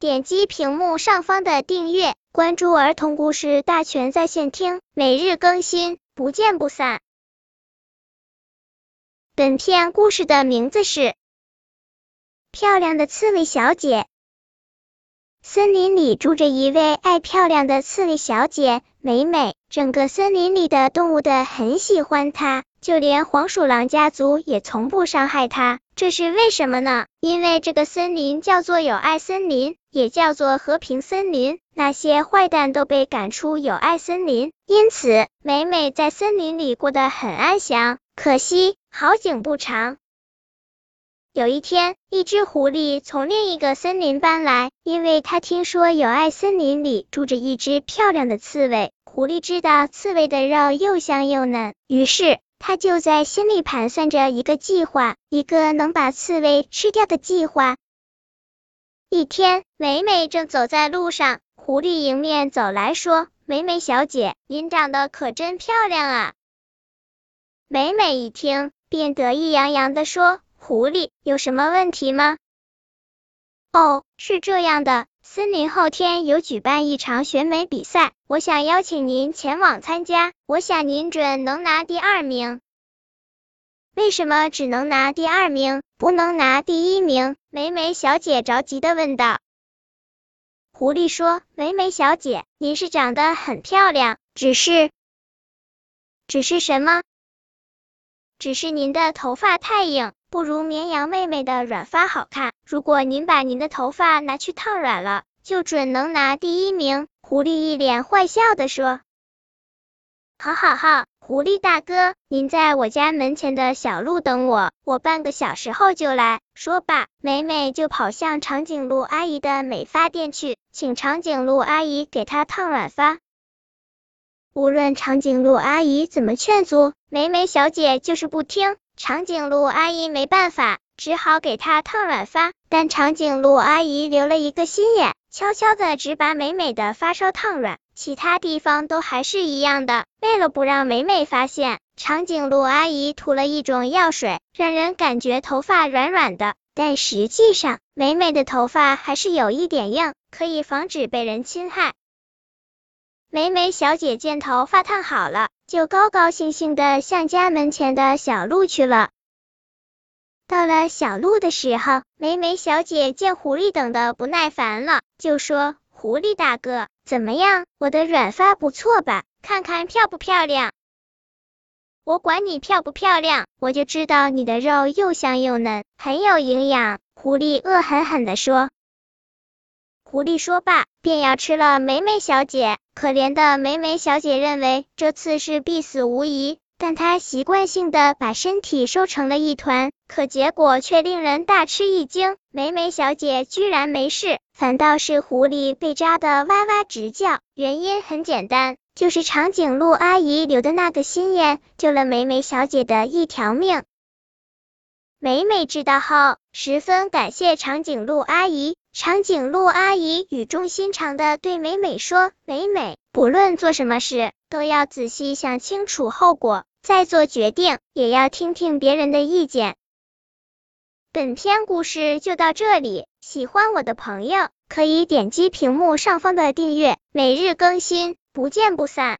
点击屏幕上方的订阅，关注儿童故事大全在线听，每日更新，不见不散。本片故事的名字是《漂亮的刺猬小姐》。森林里住着一位爱漂亮的刺猬小姐美美，整个森林里的动物的很喜欢她。就连黄鼠狼家族也从不伤害它，这是为什么呢？因为这个森林叫做友爱森林，也叫做和平森林，那些坏蛋都被赶出友爱森林，因此美美在森林里过得很安详。可惜好景不长，有一天，一只狐狸从另一个森林搬来，因为他听说友爱森林里住着一只漂亮的刺猬。狐狸知道刺猬的肉又香又嫩，于是。他就在心里盘算着一个计划，一个能把刺猬吃掉的计划。一天，美美正走在路上，狐狸迎面走来说：“美美小姐，您长得可真漂亮啊！”美美一听，便得意洋洋的说：“狐狸，有什么问题吗？”哦，是这样的。森林后天有举办一场选美比赛，我想邀请您前往参加。我想您准能拿第二名。为什么只能拿第二名，不能拿第一名？美美小姐着急的问道。狐狸说：“美美小姐，您是长得很漂亮，只是……只是什么？只是您的头发太硬。”不如绵羊妹妹的软发好看。如果您把您的头发拿去烫软了，就准能拿第一名。狐狸一脸坏笑的说：“好好好，狐狸大哥，您在我家门前的小路等我，我半个小时后就来。”说罢，美美就跑向长颈鹿阿姨的美发店去，请长颈鹿阿姨给她烫软发。无论长颈鹿阿姨怎么劝阻，美美小姐就是不听。长颈鹿阿姨没办法，只好给她烫软发。但长颈鹿阿姨留了一个心眼，悄悄的只把美美的发梢烫软，其他地方都还是一样的。为了不让美美发现，长颈鹿阿姨涂了一种药水，让人感觉头发软软的。但实际上，美美的头发还是有一点硬，可以防止被人侵害。美美小姐见头发烫好了。就高高兴兴的向家门前的小路去了。到了小路的时候，美美小姐见狐狸等的不耐烦了，就说：“狐狸大哥，怎么样？我的软发不错吧？看看漂不漂亮？我管你漂不漂亮，我就知道你的肉又香又嫩，很有营养。”狐狸恶狠狠的说。狐狸说罢，便要吃了美美小姐。可怜的美美小姐认为这次是必死无疑，但她习惯性的把身体收成了一团，可结果却令人大吃一惊。美美小姐居然没事，反倒是狐狸被扎的哇哇直叫。原因很简单，就是长颈鹿阿姨留的那个心眼，救了美美小姐的一条命。美美知道后，十分感谢长颈鹿阿姨。长颈鹿阿姨语重心长的对美美说：“美美，不论做什么事，都要仔细想清楚后果，再做决定，也要听听别人的意见。”本篇故事就到这里，喜欢我的朋友可以点击屏幕上方的订阅，每日更新，不见不散。